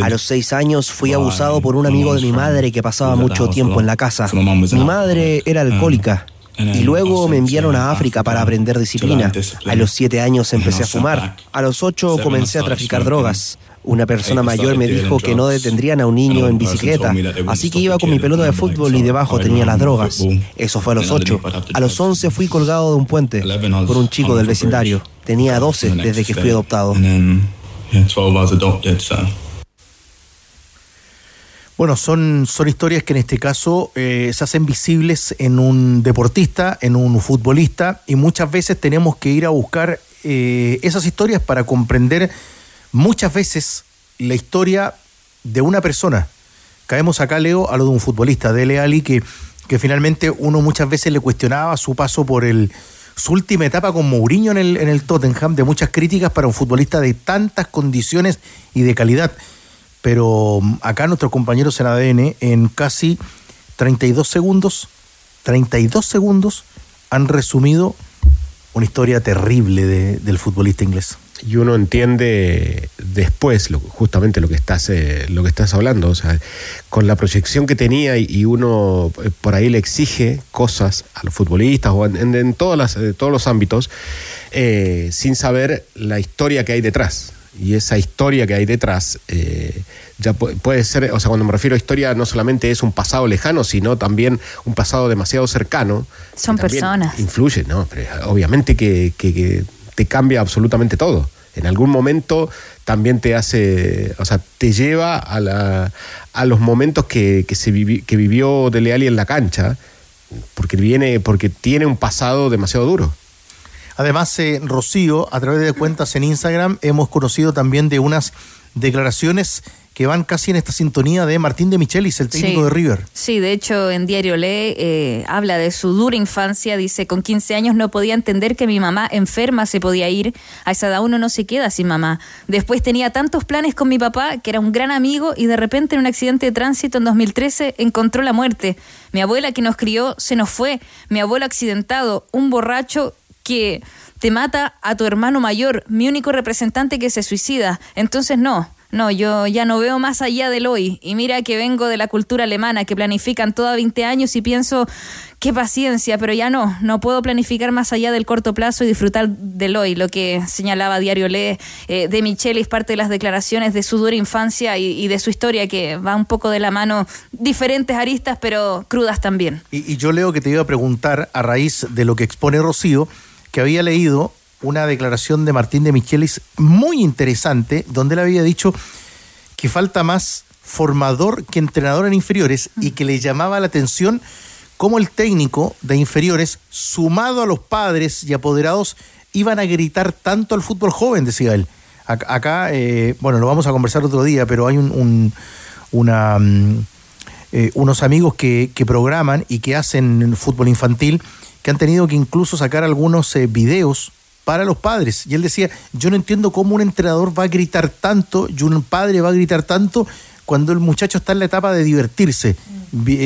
A los seis años fui abusado por un amigo de mi madre que pasaba mucho tiempo en la casa. Mi madre era alcohólica. Y luego me enviaron a África para aprender disciplina. A los siete años empecé a fumar. A los ocho comencé a traficar drogas. Una persona mayor me dijo que no detendrían a un niño en bicicleta, así que iba con mi pelota de fútbol y debajo tenía las drogas. Eso fue a los ocho. A los once fui colgado de un puente por un chico del vecindario. Tenía doce desde que fui adoptado. And then, yeah, 12 I was adopted. Bueno, son, son historias que en este caso eh, se hacen visibles en un deportista, en un futbolista, y muchas veces tenemos que ir a buscar eh, esas historias para comprender muchas veces la historia de una persona. Caemos acá, Leo, a lo de un futbolista, Dele Ali, que, que finalmente uno muchas veces le cuestionaba su paso por el su última etapa con Mourinho en el, en el Tottenham, de muchas críticas para un futbolista de tantas condiciones y de calidad pero mm, acá nuestros compañeros en ADN en casi 32 segundos, 32 segundos han resumido una historia terrible de- del futbolista inglés. y uno entiende después lo- justamente lo que estás eh, lo que estás hablando o sea con la proyección que tenía y, y uno eh, por ahí le exige cosas a los futbolistas o en, en- en todas las, eh, todos los ámbitos eh, sin saber la historia que hay detrás y esa historia que hay detrás eh, ya pu- puede ser, o sea, cuando me refiero a historia no solamente es un pasado lejano, sino también un pasado demasiado cercano. Son personas. Influye, ¿no? Pero obviamente que, que- que te cambia absolutamente todo. En algún momento también te hace, o sea, te lleva a, la- a los momentos que, que se vivi- que vivió Dele Alli en la cancha, porque viene, porque tiene un pasado demasiado duro. Además, eh, Rocío, a través de cuentas en Instagram, hemos conocido también de unas declaraciones que van casi en esta sintonía de Martín de Michelis, el técnico Sí. de River. Sí, de hecho en Diario Lee eh, habla de su dura infancia, dice, con 15 años no podía entender que mi mamá enferma se podía ir, a esa edad uno no se queda sin mamá. Después tenía tantos planes con mi papá, que era un gran amigo, y de repente en un accidente de tránsito en 2013 encontró la muerte. Mi abuela que nos crió se nos fue, mi abuelo accidentado, un borracho que te mata a tu hermano mayor, mi único representante que se suicida. Entonces no, no, yo ya no veo más allá del hoy. Y mira que vengo de la cultura alemana, que planifican todo a 20 años y pienso, qué paciencia, pero ya no, no puedo planificar más allá del corto plazo y disfrutar del hoy. Lo que señalaba Diario Le eh, de Michele es parte de las declaraciones de su dura infancia y, y de su historia, que va un poco de la mano, diferentes aristas, pero crudas también. Y, y yo leo que te iba a preguntar, a raíz de lo que expone Rocío, que había leído una declaración de Martín de Michelis muy interesante, donde él había dicho que falta más formador que entrenador en inferiores y que le llamaba la atención cómo el técnico de inferiores, sumado a los padres y apoderados, iban a gritar tanto al fútbol joven, decía él. Ac- Acá, eh, bueno, lo vamos a conversar otro día, pero hay un, un- una, mm, eh, unos amigos que, que programan y que hacen fútbol infantil, que han tenido que incluso sacar algunos eh, videos para los padres. Y él decía, yo no entiendo cómo un entrenador va a gritar tanto y un padre va a gritar tanto cuando el muchacho está en la etapa de divertirse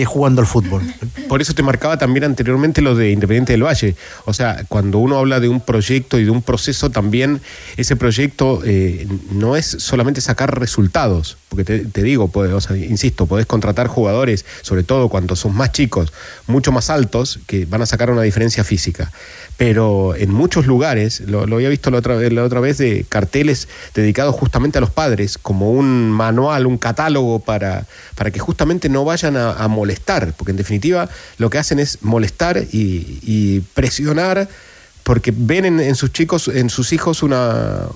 jugando al fútbol. Por eso te marcaba también anteriormente lo de Independiente del Valle. O sea, cuando uno habla de un proyecto y de un proceso, también ese proyecto eh, no es solamente sacar resultados. Porque te, digo, podés- o sea, insisto, podés contratar jugadores, sobre todo cuando son más chicos, mucho más altos, que van a sacar una diferencia física. Pero en muchos lugares, lo, había visto la otra, la otra vez de carteles dedicados justamente a los padres, como un manual, un catálogo para, para que justamente no vayan a, a, molestar, porque en definitiva lo que hacen es molestar y, y presionar porque ven en, en, sus chicos, en sus hijos, una,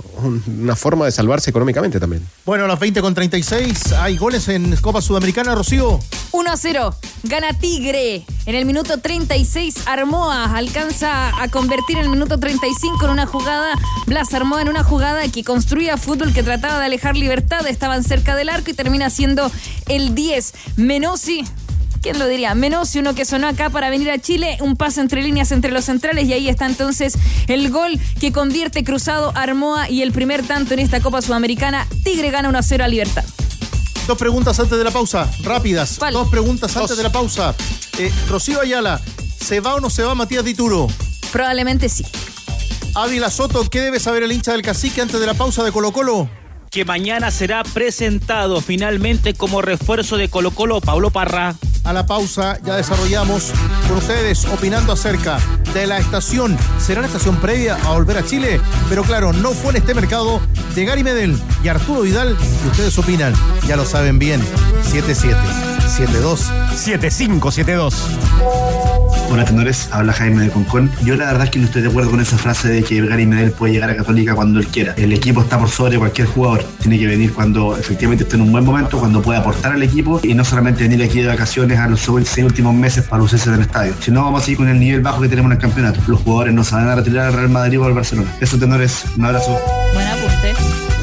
una forma de salvarse económicamente también. Bueno, a las 20 con 36 hay goles en Copa Sudamericana, Rocío. 1 a 0. Gana Tigre. En el minuto 36, Armoa alcanza a convertir en el minuto 35 en una jugada. Blas Armoa en una jugada que construía fútbol, que trataba de alejar libertad. Estaban cerca del arco y termina siendo el 10. Menosi ¿quién lo diría? Menos uno que sonó acá para venir a Chile, un paso entre líneas entre los centrales y ahí está entonces el gol que convierte cruzado Armoa y el primer tanto en esta Copa Sudamericana. Tigre gana 1 a 0 a Libertad. Dos preguntas antes de la pausa, rápidas. Dos preguntas antes de la pausa. Eh, Rocío Ayala, ¿se va o no se va Matías Dituro? Probablemente sí. Ávila Soto, ¿qué debe saber el hincha del cacique antes de la pausa de Colo Colo? Que mañana será presentado finalmente como refuerzo de Colo Colo Pablo Parra a la pausa ya desarrollamos con ustedes opinando acerca de la estación. ¿Será la estación previa a volver a Chile? Pero claro, no fue en este mercado de Gary Medel y Arturo Vidal y ustedes opinan, ya lo saben bien. 77 72 7572 Hola tenores, habla Jaime de Concón. Yo la verdad es que no estoy de acuerdo con esa frase de que Gary Medel puede llegar a Católica cuando él quiera. El equipo está por sobre cualquier jugador. Tiene que venir cuando efectivamente esté en un buen momento, cuando pueda aportar al equipo y no solamente venir aquí de vacaciones a los seis últimos meses para lucirse del estadio. Si no, vamos a ir con el nivel bajo que tenemos en el campeonato. Los jugadores no se van a retirar al Real Madrid o al Barcelona. Eso tenores, un abrazo. Buen apunte.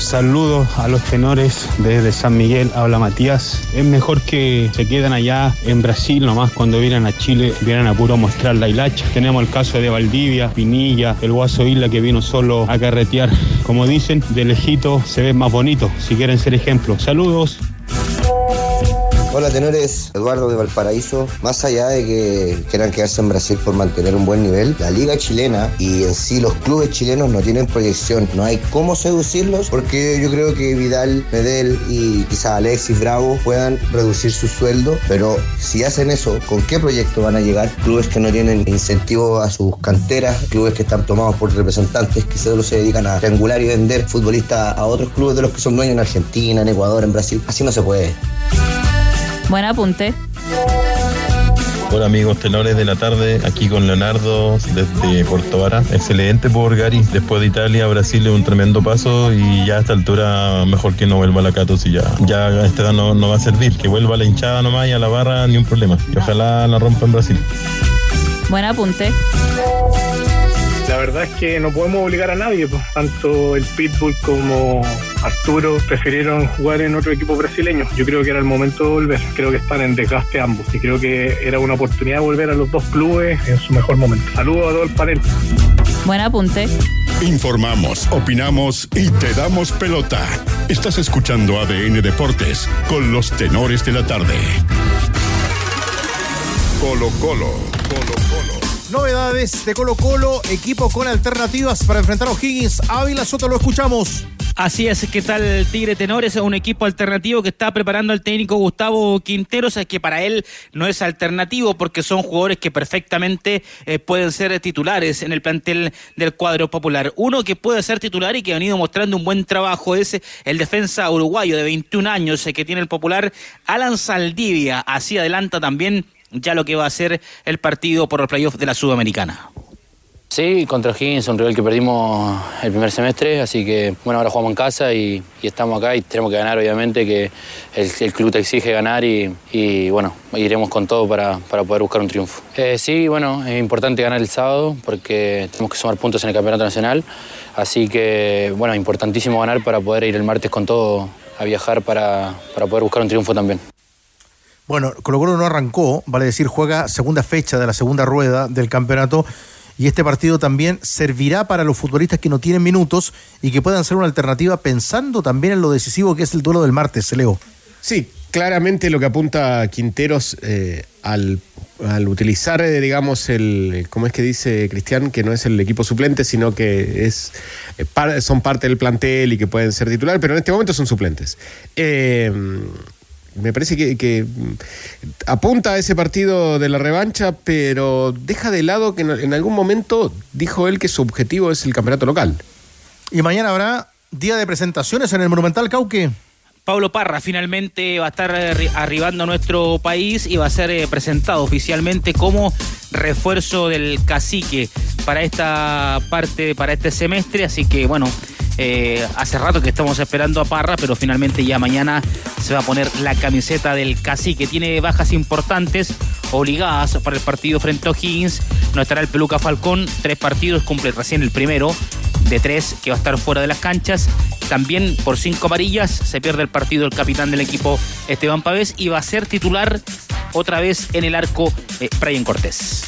Saludos a los tenores desde San Miguel, habla Matías. Es mejor que se queden allá en Brasil nomás cuando vienen a Chile, vienen a puro mostrar la hilacha. Tenemos el caso de Valdivia, Pinilla, el Guaso Isla que vino solo a carretear. Como dicen, de lejito se ve más bonito, si quieren ser ejemplo. Saludos. Hola tenores, Eduardo de Valparaíso. Más allá de que quieran quedarse en Brasil por mantener un buen nivel, la liga chilena y en sí los clubes chilenos no tienen proyección. No hay cómo seducirlos porque yo creo que Vidal, Medel y quizá Alexis Bravo puedan reducir su sueldo. Pero si hacen eso, ¿con qué proyecto van a llegar? Clubes que no tienen incentivo a sus canteras, clubes que están tomados por representantes que solo se dedican a triangular y vender futbolistas a otros clubes de los que son dueños en Argentina, en Ecuador, en Brasil. Así no se puede. Buen apunte. Hola amigos tenores de la tarde, aquí con Leonardo desde Puerto Vara. Excelente por Gary. Después de Italia, Brasil es un tremendo paso y ya a esta altura mejor que no vuelva a la Catos y ya, ya esta edad no, no va a servir. Que vuelva a la hinchada nomás y a la barra ni un problema. Y ojalá la rompa en Brasil. Buen apunte. La verdad es que no podemos obligar a nadie, pues. tanto el Pitbull como Arturo prefirieron jugar en otro equipo brasileño. Yo creo que era el momento de volver, creo que están en desgaste ambos y creo que era una oportunidad de volver a los dos clubes en su mejor momento. Saludos a todo el panel. Buen apunte. Informamos, opinamos y te damos pelota. Estás escuchando ADN Deportes con los tenores de la tarde. Colo Colo, Colo Colo. Novedades de Colo Colo, equipo con alternativas para enfrentar a O'Higgins. Ávila Soto, lo escuchamos. Así es, ¿qué tal Tigre Tenores? Un equipo alternativo que está preparando el técnico Gustavo Quinteros, es que para él no es alternativo porque son jugadores que perfectamente eh, pueden ser titulares en el plantel del cuadro popular. Uno que puede ser titular y que ha venido mostrando un buen trabajo es el defensa uruguayo de 21 años eh, que tiene el popular Alan Saldivia. Así adelanta también ya lo que va a ser el partido por el playoff de la Sudamericana. Sí, contra Higgins, un rival que perdimos el primer semestre, así que bueno, ahora jugamos en casa y, estamos acá y tenemos que ganar, obviamente, que el, el club te exige ganar y, y, bueno, iremos con todo para, para poder buscar un triunfo. Eh, sí, bueno, es importante ganar el sábado porque tenemos que sumar puntos en el Campeonato Nacional, así que bueno, importantísimo ganar para poder ir el martes con todo a viajar para, para poder buscar un triunfo también. Bueno, Colo Colo no arrancó, vale decir, juega segunda fecha de la segunda rueda del campeonato y este partido también servirá para los futbolistas que no tienen minutos y que puedan ser una alternativa pensando también en lo decisivo que es el duelo del martes, Leo. Sí, claramente lo que apunta Quinteros eh, al, utilizar, eh, digamos, el, ¿cómo es que dice Cristian? Que no es el equipo suplente, sino que es eh, son parte del plantel y que pueden ser titular, pero en este momento son suplentes. Me parece que, que, apunta a ese partido de la revancha, pero deja de lado que en algún momento dijo él que su objetivo es el campeonato local. Y mañana habrá día de presentaciones en el Monumental Cauque. Pablo Parra finalmente va a estar arri- arribando a nuestro país y va a ser eh, presentado oficialmente como refuerzo del cacique para esta parte, para este semestre. Así que bueno, eh, hace rato que estamos esperando a Parra, pero finalmente ya mañana se va a poner la camiseta del cacique. Tiene bajas importantes obligadas para el partido frente a O'Higgins. No estará el Peluca Falcón, tres partidos, cumple recién el primero de tres que va a estar fuera de las canchas. También por cinco amarillas se pierde el partido el capitán del equipo Esteban Pavés y va a ser titular otra vez en el arco eh, Brian Cortés.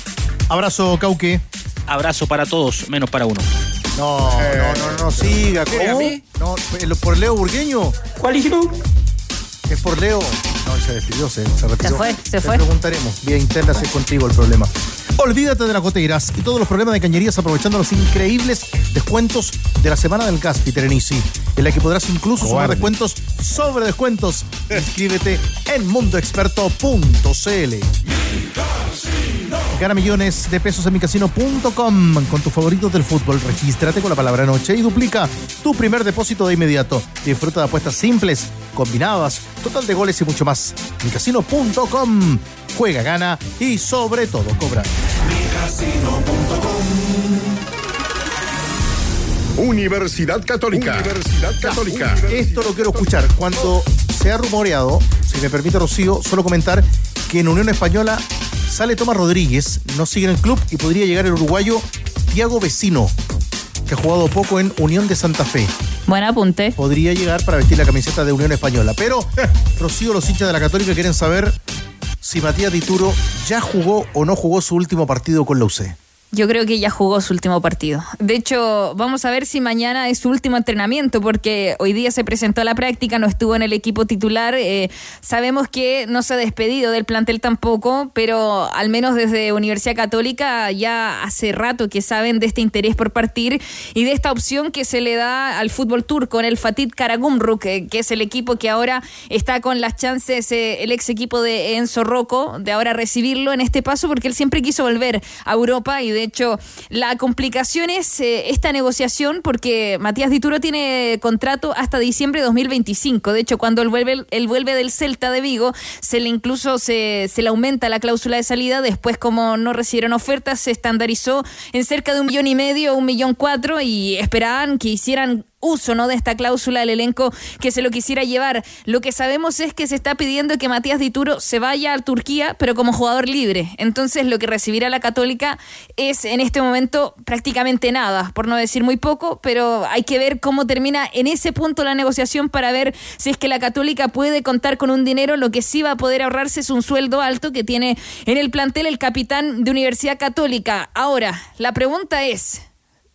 Abrazo, Cauque. Abrazo para todos, menos para uno. No, no, no, no, siga. ¿Qué, a ¿Cómo? No, ¿por Leo Burgueño? ¿Cuál hijo? Es por Leo. No, se despidió, se, se retiró. Se fue, se fue. Te preguntaremos. Vía interna, si es contigo el problema. Olvídate de las goteras y todos los problemas de cañerías aprovechando los increíbles descuentos de la semana del gas, Peter Enisi, en la que podrás incluso sumar Cobarde. descuentos sobre descuentos. Inscríbete en mundoexperto.cl. Gana millones de pesos en micasino.com con tus favoritos del fútbol. Regístrate con la palabra noche y duplica tu primer depósito de inmediato. Disfruta de apuestas simples, combinadas, total de goles y mucho más. micasino.com. Juega, gana y sobre todo cobra. Universidad Católica. Universidad Católica. Esto lo quiero escuchar. Cuando se ha rumoreado, si me permite Rocío, solo comentar que en Unión Española sale Tomás Rodríguez, no sigue en el club y podría llegar el uruguayo Tiago Vecino, que ha jugado poco en Unión de Santa Fe. Buen apunte. Podría llegar para vestir la camiseta de Unión Española. Pero, Rocío, los hinchas de la Católica quieren saber si Matías Dituro ya jugó o no jugó su último partido con la UC. Yo creo que ya jugó su último partido. De hecho, vamos a ver si mañana es su último entrenamiento, porque hoy día se presentó a la práctica, no estuvo en el equipo titular. Eh, sabemos que no se ha despedido del plantel tampoco, pero al menos desde Universidad Católica ya hace rato que saben de este interés por partir y de esta opción que se le da al fútbol turco en el Fatih Karagumruk, eh, que es el equipo que ahora está con las chances, eh, el ex equipo de Enzo Rocco, de ahora recibirlo en este paso, porque él siempre quiso volver a Europa y de hecho la complicación es eh, esta negociación porque Matías Dituro tiene contrato hasta diciembre de 2025. De hecho, cuando él vuelve, él vuelve del Celta de Vigo, se le incluso se, se le aumenta la cláusula de salida. Después, como no recibieron ofertas, se estandarizó en cerca de un millón y medio, un millón cuatro y esperaban que hicieran uso ¿no? de esta cláusula del elenco que se lo quisiera llevar. Lo que sabemos es que se está pidiendo que Matías Dituro se vaya a Turquía, pero como jugador libre. Entonces lo que recibirá la Católica es en este momento prácticamente nada, por no decir muy poco, pero hay que ver cómo termina en ese punto la negociación para ver si es que la Católica puede contar con un dinero. Lo que sí va a poder ahorrarse es un sueldo alto que tiene en el plantel el capitán de Universidad Católica. Ahora, la pregunta es,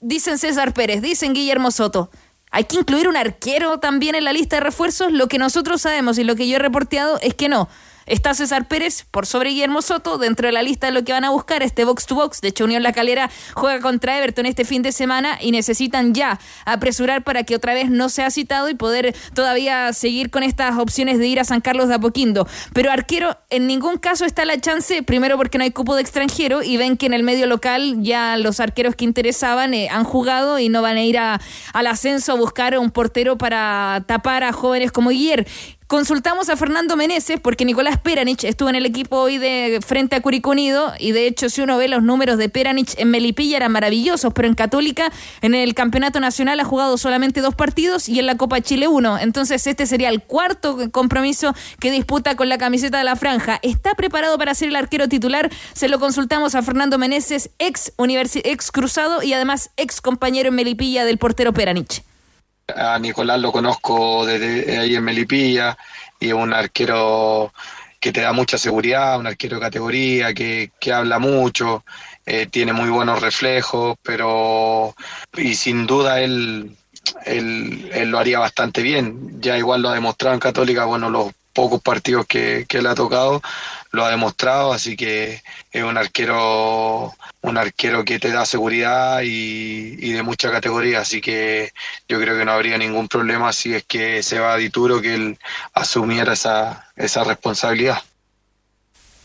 dicen César Pérez, dicen Guillermo Soto. ¿Hay que incluir un arquero también en la lista de refuerzos? Lo que nosotros sabemos y lo que yo he reporteado es que no. Está César Pérez por sobre Guillermo Soto dentro de la lista de lo que van a buscar este box to box. De hecho, Unión La Calera juega contra Everton este fin de semana y necesitan ya apresurar para que otra vez no sea citado y poder todavía seguir con estas opciones de ir a San Carlos de Apoquindo. Pero arquero, en ningún caso está la chance, primero porque no hay cupo de extranjero y ven que en el medio local ya los arqueros que interesaban eh, han jugado y no van a ir a- al ascenso a buscar un portero para tapar a jóvenes como Guillermo. Consultamos a Fernando Meneses porque Nicolás Peranich estuvo en el equipo hoy de frente a Curicó Unido y de hecho si uno ve los números de Peranich en Melipilla eran maravillosos, pero en Católica en el Campeonato Nacional ha jugado solamente dos partidos y en la Copa Chile uno. Entonces este sería el cuarto compromiso que disputa con la camiseta de la franja. ¿Está preparado para ser el arquero titular? Se lo consultamos a Fernando Meneses, ex, ex cruzado y además ex compañero en Melipilla del portero Peranich. A Nicolás lo conozco desde ahí en Melipilla y es un arquero que te da mucha seguridad, un arquero de categoría, que, que habla mucho, eh, tiene muy buenos reflejos, pero y sin duda él, él, él lo haría bastante bien. Ya igual lo ha demostrado en Católica, bueno, los pocos partidos que, que él ha tocado lo ha demostrado, así que es un arquero, un arquero que te da seguridad y, y de mucha categoría, así que yo creo que no habría ningún problema si es que se va a Dituro que él asumiera esa, esa responsabilidad.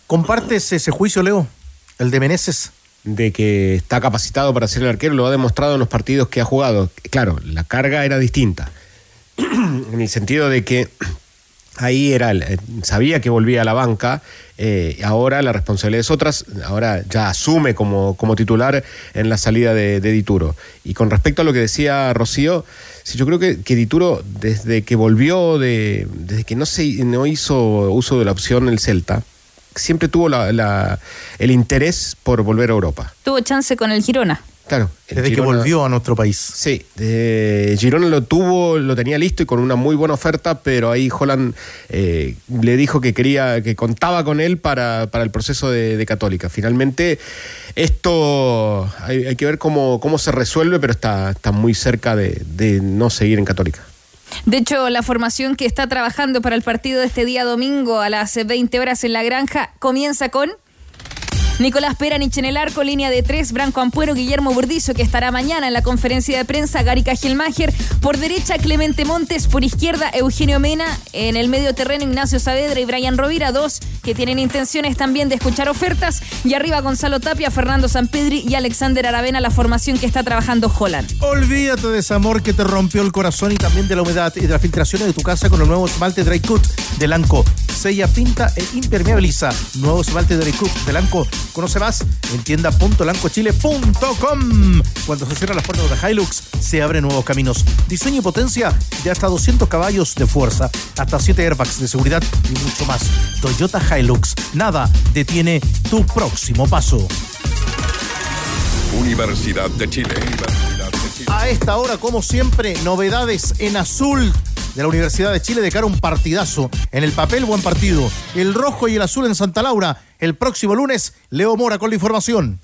¿Compartes ese juicio, Leo? El de Meneses. De que está capacitado para ser el arquero, lo ha demostrado en los partidos que ha jugado. Claro, la carga era distinta. en el sentido de que ahí era, eh, sabía que volvía a la banca, eh, ahora la responsabilidad es otras, ahora ya asume como, como titular en la salida de, de Dituro. Y con respecto a lo que decía Rocío, sí, yo creo que, que Dituro, desde que volvió, de, desde que no, se, no hizo uso de la opción el Celta, siempre tuvo la- la- el interés por volver a Europa. Tuvo chance con el Girona. Claro. Desde que volvió a nuestro país. Sí, de Girona lo tuvo, lo tenía listo y con una muy buena oferta, pero ahí Holland eh, le dijo que quería, que contaba con él para, para el proceso de, de Católica. Finalmente, esto hay, hay que ver cómo, cómo se resuelve, pero está, está muy cerca de, de no seguir en Católica. De hecho, la formación que está trabajando para el partido de este día domingo a las 20 horas en la granja comienza con Nicolás Peranich en el arco, línea de tres, Branco Ampuero, Guillermo Burdizo, que estará mañana en la conferencia de prensa, Gary Cajelmacher, por derecha Clemente Montes, por izquierda Eugenio Mena, en el medio terreno Ignacio Saavedra y Brian Rovira, dos que tienen intenciones también de escuchar ofertas, y arriba Gonzalo Tapia, Fernando Sampedri y Alexander Aravena, la formación que está trabajando Holland. Olvídate de ese amor que te rompió el corazón y también de la humedad y de las filtraciones de tu casa con el nuevo esmalte Dry Cut de Lanco. Sella, pinta e impermeabiliza. Nuevo esmalte Dry Cut de Lanco. Conoce más en tienda.lancochile.com. Cuando se cierran las puertas de Hilux, se abren nuevos caminos. Diseño y potencia de hasta 200 caballos de fuerza, hasta 7 airbags de seguridad y mucho más. Toyota Hilux. Nada detiene tu próximo paso. Universidad de Chile. A esta hora, como siempre, novedades en azul de la Universidad de Chile de cara a un partidazo. En el papel, buen partido. El rojo y el azul en Santa Laura. El próximo lunes, Leo Mora con la información.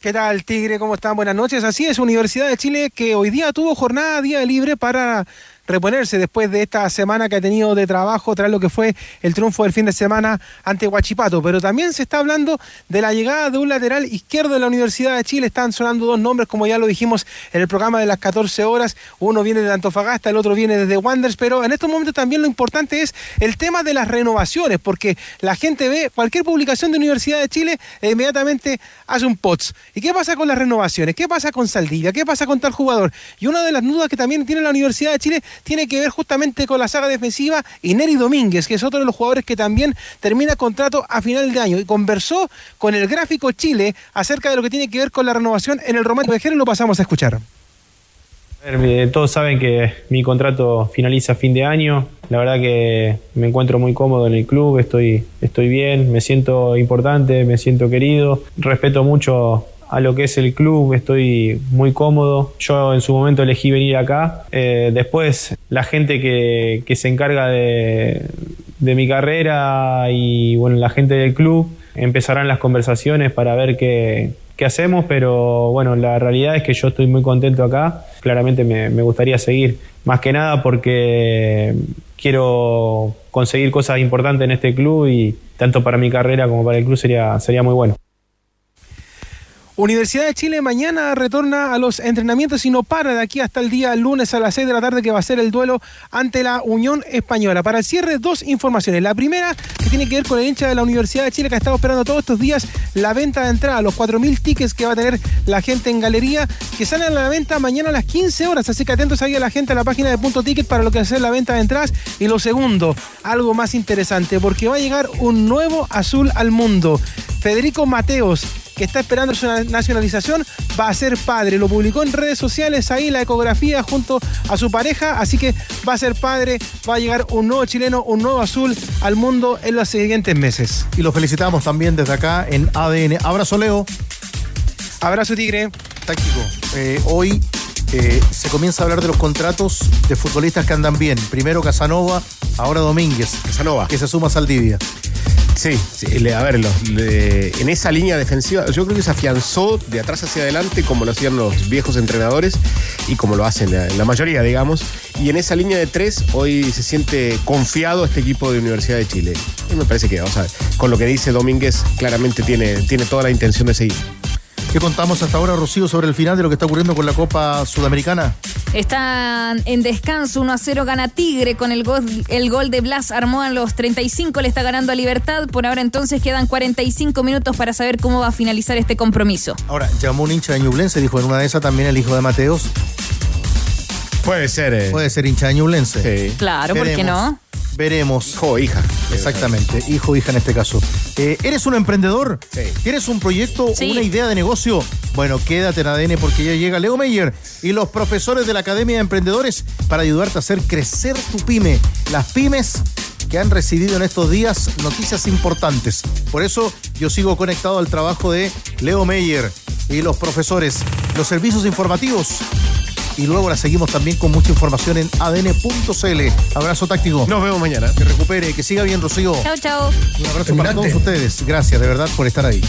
¿Qué tal, Tigre? ¿Cómo están? Buenas noches. Así es, Universidad de Chile que hoy día tuvo jornada día libre para reponerse después de esta semana que ha tenido de trabajo tras lo que fue el triunfo del fin de semana ante Huachipato. Pero también se está hablando de la llegada de un lateral izquierdo de la Universidad de Chile. Están sonando dos nombres, como ya lo dijimos en el programa de las 14 horas. Uno viene de Antofagasta, el otro viene desde Wanderers. Pero en estos momentos también lo importante es el tema de las renovaciones, porque la gente ve cualquier publicación de Universidad de Chile e inmediatamente hace un POTS. ¿Y qué pasa con las renovaciones? ¿Qué pasa con Saldivia? ¿Qué pasa con tal jugador? Y una de las dudas que también tiene la Universidad de Chile tiene que ver justamente con la saga defensiva y Neri Domínguez, que es otro de los jugadores que también termina contrato a final de año. Y conversó con el gráfico Chile acerca de lo que tiene que ver con la renovación en el Román Vejero y lo pasamos a escuchar. Eh, todos saben que mi contrato finaliza a fin de año. La verdad que me encuentro muy cómodo en el club, estoy, estoy bien, me siento importante, me siento querido. Respeto mucho a lo que es el club, estoy muy cómodo. Yo en su momento elegí venir acá. Eh, después la gente que, que se encarga de, de mi carrera y bueno, la gente del club empezarán las conversaciones para ver qué, qué hacemos, pero bueno, la realidad es que yo estoy muy contento acá. Claramente me, me gustaría seguir, más que nada porque quiero conseguir cosas importantes en este club y tanto para mi carrera como para el club sería, sería muy bueno. Universidad de Chile mañana retorna a los entrenamientos y no para de aquí hasta el día lunes a las 6 de la tarde que va a ser el duelo ante la Unión Española. Para el cierre, dos informaciones. La primera que tiene que ver con el hincha de la Universidad de Chile que ha estado esperando todos estos días la venta de entrada, los 4.000 tickets que va a tener la gente en galería, que salen a la venta mañana a las 15 horas. Así que atentos ahí a la gente a la página de Punto Ticket para lo que va a ser la venta de entradas. Y lo segundo, algo más interesante, porque va a llegar un nuevo azul al mundo. Federico Mateos que está esperando su nacionalización, va a ser padre. Lo publicó en redes sociales ahí la ecografía junto a su pareja, así que va a ser padre, va a llegar un nuevo chileno, un nuevo azul al mundo en los siguientes meses. Y lo felicitamos también desde acá en ADN. Abrazo, Leo. Abrazo, Tigre. Táctico. Eh, hoy eh, se comienza a hablar de los contratos de futbolistas que andan bien. Primero Casanova, ahora Domínguez. Casanova. Que se suma a Saldivia. Sí, a ver, los- le- en esa línea defensiva, yo creo que se afianzó de atrás hacia adelante como lo hacían los viejos entrenadores y como lo hacen la, la mayoría, digamos. Y en esa línea de tres, hoy se siente confiado este equipo de Universidad de Chile. Y me parece que, vamos a ver, con lo que dice Domínguez, claramente tiene, tiene toda la intención de seguir. ¿Qué contamos hasta ahora, Rocío, sobre el final de lo que está ocurriendo con la Copa Sudamericana? Están en descanso, 1 a 0 gana Tigre con el gol, el gol de Blas Armó a los 35, le está ganando a Libertad. Por ahora entonces quedan 45 minutos para saber cómo va a finalizar este compromiso. Ahora, llamó un hincha de Ñublense, dijo en una de esas también el hijo de Mateos. Puede ser. eh. Puede ser hincha de Ñublense. Claro, ¿por qué no? Veremos. Hijo o hija. Exactamente, hijo o hija en este caso. Eh, ¿Eres un emprendedor? ¿Tienes un proyecto o Sí. una idea de negocio? Bueno, quédate en ADN porque ya llega Leo Meyer y los profesores de la Academia de Emprendedores para ayudarte a hacer crecer tu pyme. Las pymes que han recibido en estos días noticias importantes. Por eso yo sigo conectado al trabajo de Leo Meyer y los profesores, los servicios informativos. Y luego la seguimos también con mucha información en adn.cl. Abrazo táctico. Nos vemos mañana. Que recupere, que siga bien, Rocío. Chao, chao. Un abrazo para todos ustedes. Gracias de verdad por estar ahí.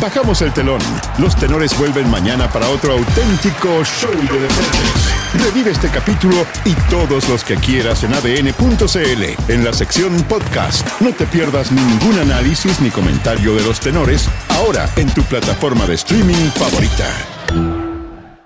Bajamos el telón. Los tenores vuelven mañana para otro auténtico show de deportes. Revive este capítulo y todos los que quieras en adn.cl en la sección podcast. No te pierdas ningún análisis ni comentario de los tenores ahora en tu plataforma de streaming favorita.